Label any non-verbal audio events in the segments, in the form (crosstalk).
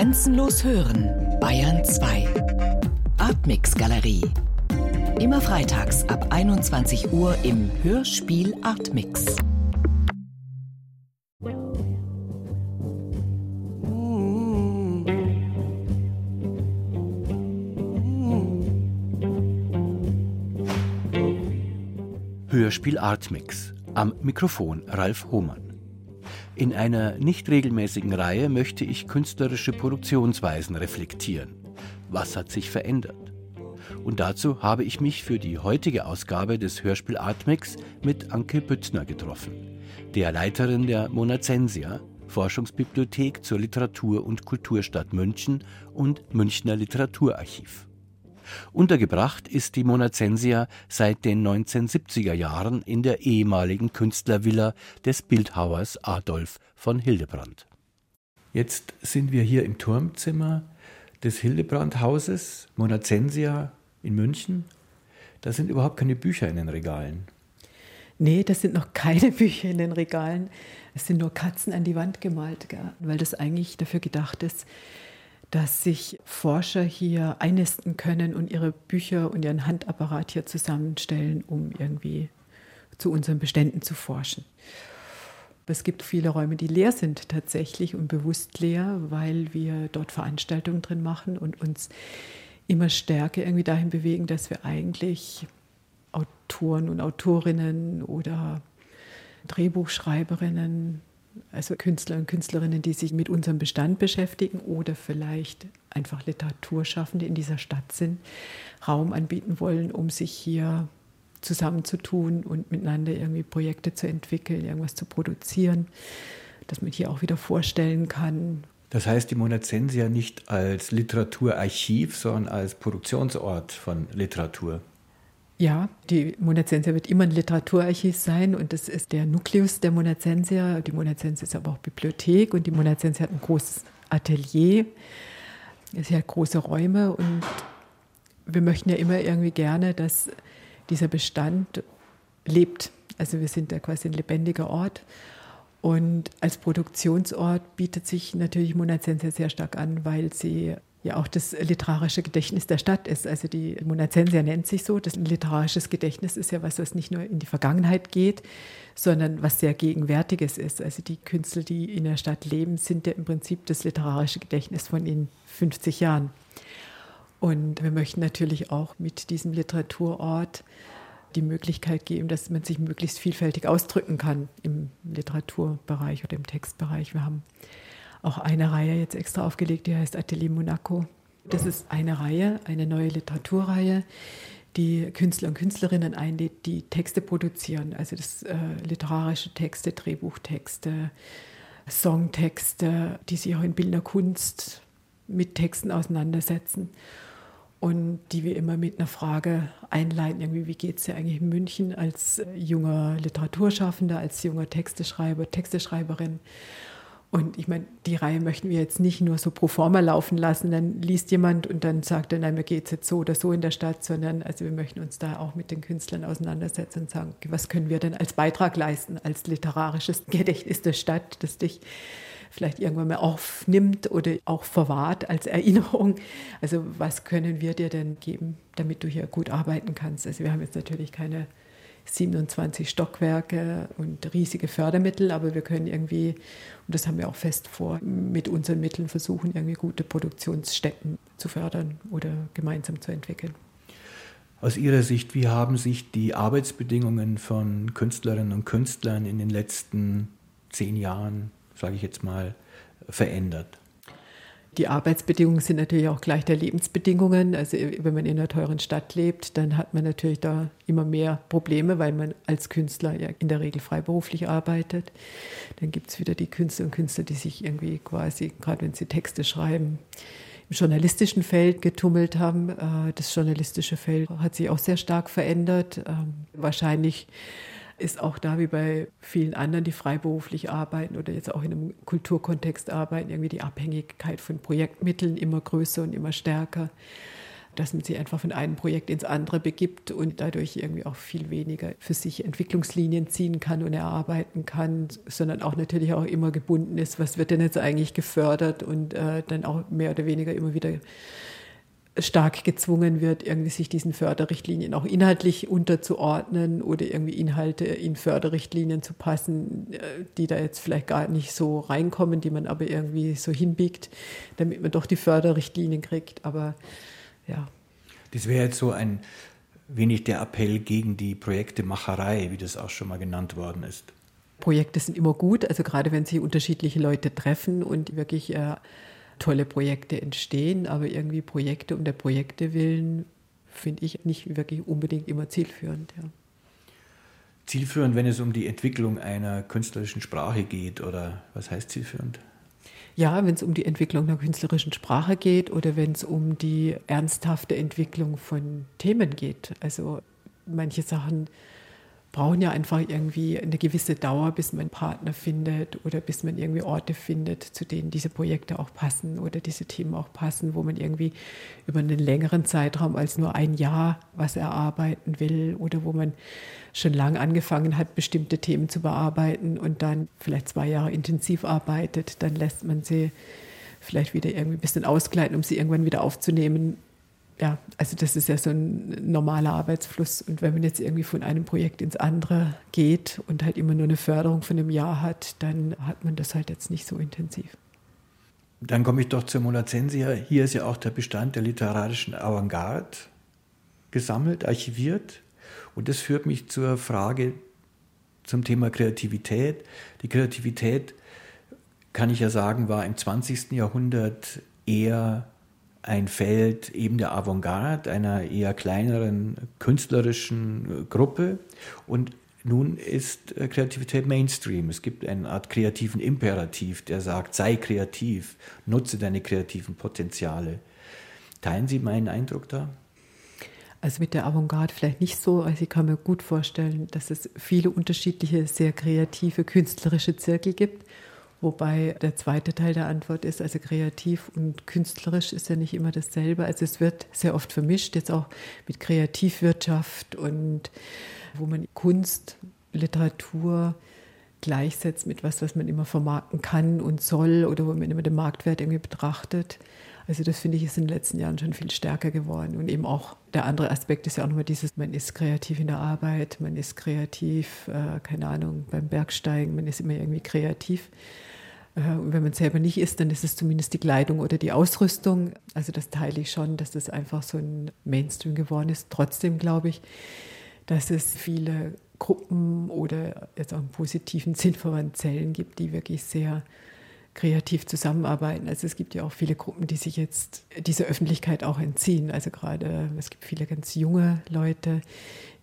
Grenzenlos hören, Bayern 2. Artmix Galerie. Immer freitags ab 21 Uhr im Hörspiel Artmix. Hörspiel Artmix. Am Mikrofon Ralf Hohmann. In einer nicht regelmäßigen Reihe möchte ich künstlerische Produktionsweisen reflektieren. Was hat sich verändert? Und dazu habe ich mich für die heutige Ausgabe des Hörspiel Artmix mit Anke Büttner getroffen, der Leiterin der Monacensia, Forschungsbibliothek zur Literatur- und Kulturstadt München und Münchner Literaturarchiv. Untergebracht ist die Monacensia seit den 1970er Jahren in der ehemaligen Künstlervilla des Bildhauers Adolf von Hildebrand. Jetzt sind wir hier im Turmzimmer des Hildebrand-Hauses, Monacensia in München. Da sind überhaupt keine Bücher in den Regalen. Nee, das sind noch keine (laughs) Bücher in den Regalen. Es sind nur Katzen an die Wand gemalt, weil das eigentlich dafür gedacht ist, dass sich Forscher hier einnisten können und ihre Bücher und ihren Handapparat hier zusammenstellen, um irgendwie zu unseren Beständen zu forschen. Es gibt viele Räume, die leer sind tatsächlich und bewusst leer, weil wir dort Veranstaltungen drin machen und uns immer stärker irgendwie dahin bewegen, dass wir eigentlich Autoren und Autorinnen oder Drehbuchschreiberinnen also Künstler und Künstlerinnen, die sich mit unserem Bestand beschäftigen oder vielleicht einfach Literaturschaffende in dieser Stadt sind, Raum anbieten wollen, um sich hier zusammenzutun und miteinander irgendwie Projekte zu entwickeln, irgendwas zu produzieren, dass man hier auch wieder vorstellen kann. Das heißt, die Monacensia nicht als Literaturarchiv, sondern als Produktionsort von Literatur. Ja, die Monacensia wird immer ein Literaturarchiv sein und das ist der Nukleus der Monacensia. Die Monacensia ist aber auch Bibliothek und die Monacensia hat ein großes Atelier. Sie hat große Räume und wir möchten ja immer irgendwie gerne, dass dieser Bestand lebt. Also wir sind ja quasi ein lebendiger Ort. Und als Produktionsort bietet sich natürlich Monacensia sehr stark an, weil sie ja auch das literarische Gedächtnis der Stadt ist. Also die Monacensia nennt sich so. Das literarisches Gedächtnis ist ja was, was nicht nur in die Vergangenheit geht, sondern was sehr Gegenwärtiges ist. Also die Künstler, die in der Stadt leben, sind ja im Prinzip das literarische Gedächtnis von in 50 Jahren. Und wir möchten natürlich auch mit diesem Literaturort die Möglichkeit geben, dass man sich möglichst vielfältig ausdrücken kann im Literaturbereich oder im Textbereich. Wir haben auch eine Reihe jetzt extra aufgelegt, die heißt Atelier Monaco. Das ist eine Reihe, eine neue Literaturreihe, die Künstler und Künstlerinnen einlädt, die Texte produzieren, also das äh, literarische Texte, Drehbuchtexte, Songtexte, die sich auch in bildender Kunst mit Texten auseinandersetzen und die wir immer mit einer Frage einleiten, irgendwie, wie geht es dir eigentlich in München als junger Literaturschaffender, als junger Texteschreiber, Texteschreiberin und ich meine, die Reihe möchten wir jetzt nicht nur so pro forma laufen lassen, dann liest jemand und dann sagt er, nein, mir geht es jetzt so oder so in der Stadt, sondern also wir möchten uns da auch mit den Künstlern auseinandersetzen und sagen, was können wir denn als Beitrag leisten, als literarisches Gedächtnis der Stadt, das dich vielleicht irgendwann mal aufnimmt oder auch verwahrt als Erinnerung. Also was können wir dir denn geben, damit du hier gut arbeiten kannst? Also wir haben jetzt natürlich keine 27 Stockwerke und riesige Fördermittel, aber wir können irgendwie, und das haben wir auch fest vor, mit unseren Mitteln versuchen, irgendwie gute Produktionsstätten zu fördern oder gemeinsam zu entwickeln. Aus Ihrer Sicht, wie haben sich die Arbeitsbedingungen von Künstlerinnen und Künstlern in den letzten zehn Jahren, sage ich jetzt mal, verändert? Die Arbeitsbedingungen sind natürlich auch gleich der Lebensbedingungen. Also wenn man in einer teuren Stadt lebt, dann hat man natürlich da immer mehr Probleme, weil man als Künstler ja in der Regel freiberuflich arbeitet. Dann gibt es wieder die Künstler und Künstler, die sich irgendwie quasi, gerade wenn sie Texte schreiben, im journalistischen Feld getummelt haben. Äh, das journalistische Feld hat sich auch sehr stark verändert. Ähm, wahrscheinlich ist auch da wie bei vielen anderen, die freiberuflich arbeiten oder jetzt auch in einem Kulturkontext arbeiten, irgendwie die Abhängigkeit von Projektmitteln immer größer und immer stärker. dass man sich einfach von einem Projekt ins andere begibt und dadurch irgendwie auch viel weniger für sich Entwicklungslinien ziehen kann und erarbeiten kann, sondern auch natürlich auch immer gebunden ist, was wird denn jetzt eigentlich gefördert und äh, dann auch mehr oder weniger immer wieder stark gezwungen wird, irgendwie sich diesen Förderrichtlinien auch inhaltlich unterzuordnen oder irgendwie Inhalte in Förderrichtlinien zu passen, äh, die da jetzt vielleicht gar nicht so reinkommen, die man aber irgendwie so hinbiegt, damit man doch die Förderrichtlinien kriegt. Aber ja. Das wäre jetzt so ein wenig der Appell gegen die Projektemacherei, wie das auch schon mal genannt worden ist. Projekte sind immer gut, also gerade wenn sich unterschiedliche Leute treffen und wirklich äh, tolle Projekte entstehen, aber irgendwie Projekte um der Projekte willen finde ich nicht wirklich unbedingt immer zielführend. Ja. Zielführend, wenn es um die Entwicklung einer künstlerischen Sprache geht oder was heißt zielführend? Ja, wenn es um die Entwicklung einer künstlerischen Sprache geht oder wenn es um die ernsthafte Entwicklung von Themen geht. Also manche Sachen brauchen ja einfach irgendwie eine gewisse Dauer, bis man Partner findet oder bis man irgendwie Orte findet, zu denen diese Projekte auch passen oder diese Themen auch passen, wo man irgendwie über einen längeren Zeitraum als nur ein Jahr was erarbeiten will oder wo man schon lange angefangen hat, bestimmte Themen zu bearbeiten und dann vielleicht zwei Jahre intensiv arbeitet, dann lässt man sie vielleicht wieder irgendwie ein bisschen ausgleiten, um sie irgendwann wieder aufzunehmen ja, also das ist ja so ein normaler Arbeitsfluss. Und wenn man jetzt irgendwie von einem Projekt ins andere geht und halt immer nur eine Förderung von einem Jahr hat, dann hat man das halt jetzt nicht so intensiv. Dann komme ich doch zur Monacensia. Hier ist ja auch der Bestand der literarischen Avantgarde gesammelt, archiviert. Und das führt mich zur Frage zum Thema Kreativität. Die Kreativität, kann ich ja sagen, war im 20. Jahrhundert eher ein Feld eben der Avantgarde, einer eher kleineren künstlerischen Gruppe. Und nun ist äh, Kreativität Mainstream. Es gibt eine Art kreativen Imperativ, der sagt, sei kreativ, nutze deine kreativen Potenziale. Teilen Sie meinen Eindruck da? Also mit der Avantgarde vielleicht nicht so. Also ich kann mir gut vorstellen, dass es viele unterschiedliche, sehr kreative, künstlerische Zirkel gibt. Wobei der zweite Teil der Antwort ist, also kreativ und künstlerisch ist ja nicht immer dasselbe. Also es wird sehr oft vermischt, jetzt auch mit Kreativwirtschaft und wo man Kunst, Literatur gleichsetzt mit was, was man immer vermarkten kann und soll oder wo man immer den Marktwert irgendwie betrachtet. Also das finde ich ist in den letzten Jahren schon viel stärker geworden. Und eben auch der andere Aspekt ist ja auch nochmal dieses, man ist kreativ in der Arbeit, man ist kreativ, äh, keine Ahnung, beim Bergsteigen, man ist immer irgendwie kreativ. Äh, und wenn man selber nicht ist, dann ist es zumindest die Kleidung oder die Ausrüstung. Also das teile ich schon, dass das einfach so ein Mainstream geworden ist. Trotzdem glaube ich, dass es viele Gruppen oder jetzt auch im positiven (laughs) Sinn von Zellen gibt, die wirklich sehr kreativ zusammenarbeiten. Also es gibt ja auch viele Gruppen, die sich jetzt dieser Öffentlichkeit auch entziehen. Also gerade es gibt viele ganz junge Leute,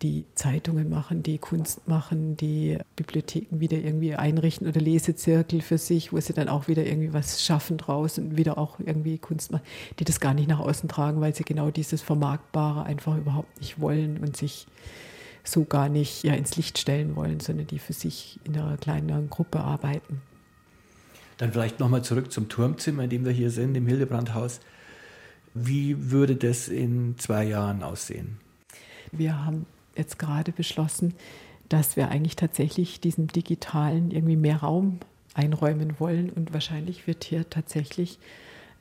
die Zeitungen machen, die Kunst machen, die Bibliotheken wieder irgendwie einrichten oder Lesezirkel für sich, wo sie dann auch wieder irgendwie was schaffen draus und wieder auch irgendwie Kunst machen, die das gar nicht nach außen tragen, weil sie genau dieses Vermarktbare einfach überhaupt nicht wollen und sich so gar nicht ja, ins Licht stellen wollen, sondern die für sich in einer kleineren Gruppe arbeiten. Dann vielleicht nochmal zurück zum Turmzimmer, in dem wir hier sind, im Hildebrandhaus. Wie würde das in zwei Jahren aussehen? Wir haben jetzt gerade beschlossen, dass wir eigentlich tatsächlich diesem Digitalen irgendwie mehr Raum einräumen wollen. Und wahrscheinlich wird hier tatsächlich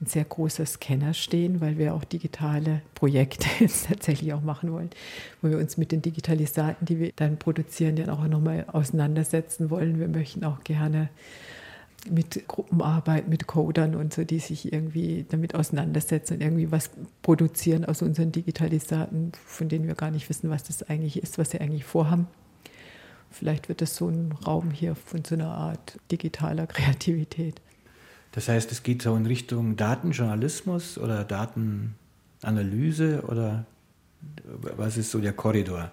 ein sehr großer Scanner stehen, weil wir auch digitale Projekte (laughs) jetzt tatsächlich auch machen wollen, wo wir uns mit den Digitalisaten, die wir dann produzieren, dann auch nochmal auseinandersetzen wollen. Wir möchten auch gerne mit Gruppenarbeit, mit Codern und so, die sich irgendwie damit auseinandersetzen und irgendwie was produzieren aus unseren Digitalisaten, von denen wir gar nicht wissen, was das eigentlich ist, was sie eigentlich vorhaben. Vielleicht wird das so ein Raum hier von so einer Art digitaler (laughs) Kreativität. Das heißt, es geht so in Richtung Datenjournalismus oder Datenanalyse oder was ist so der Korridor?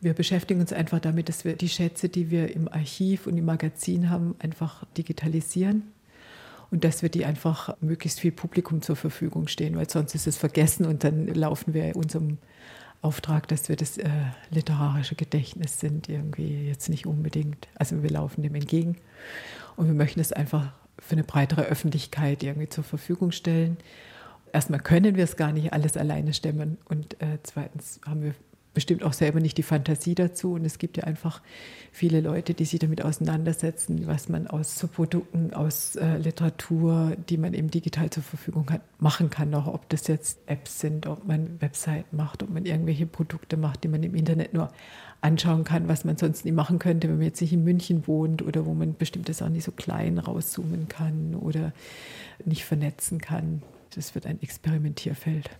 Wir beschäftigen uns einfach damit, dass wir die Schätze, die wir im Archiv und im Magazin haben, einfach digitalisieren und dass wir die einfach möglichst viel Publikum zur Verfügung stehen, weil sonst ist es vergessen und dann laufen wir unserem Auftrag, dass wir das äh, literarische Gedächtnis sind, irgendwie jetzt nicht unbedingt. Also wir laufen dem entgegen und wir möchten es einfach für eine breitere Öffentlichkeit irgendwie zur Verfügung stellen erstmal können wir es gar nicht alles alleine stemmen und äh, zweitens haben wir bestimmt auch selber nicht die Fantasie dazu. Und es gibt ja einfach viele Leute, die sich damit auseinandersetzen, was man aus so Produkten, aus äh, Literatur, die man eben digital zur Verfügung hat, machen kann. Auch ob das jetzt Apps sind, ob man Webseiten macht, ob man irgendwelche Produkte macht, die man im Internet nur anschauen kann, was man sonst nie machen könnte, wenn man jetzt nicht in München wohnt oder wo man bestimmte Sachen nicht so klein rauszoomen kann oder nicht vernetzen kann. Das wird ein Experimentierfeld.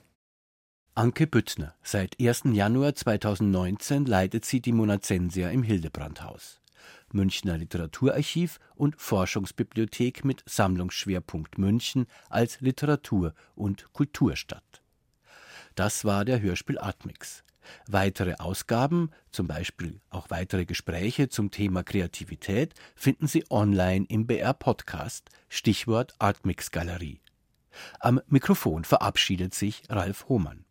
Anke Büttner. Seit 1. Januar 2019 leitet sie die Monazensia im Hildebrandhaus. Münchner Literaturarchiv und Forschungsbibliothek mit Sammlungsschwerpunkt München als Literatur- und Kulturstadt. Das war der Hörspiel Atmix. Weitere Ausgaben, zum Beispiel auch weitere Gespräche zum Thema Kreativität, finden Sie online im BR Podcast, Stichwort Artmix Galerie. Am Mikrofon verabschiedet sich Ralf Hohmann.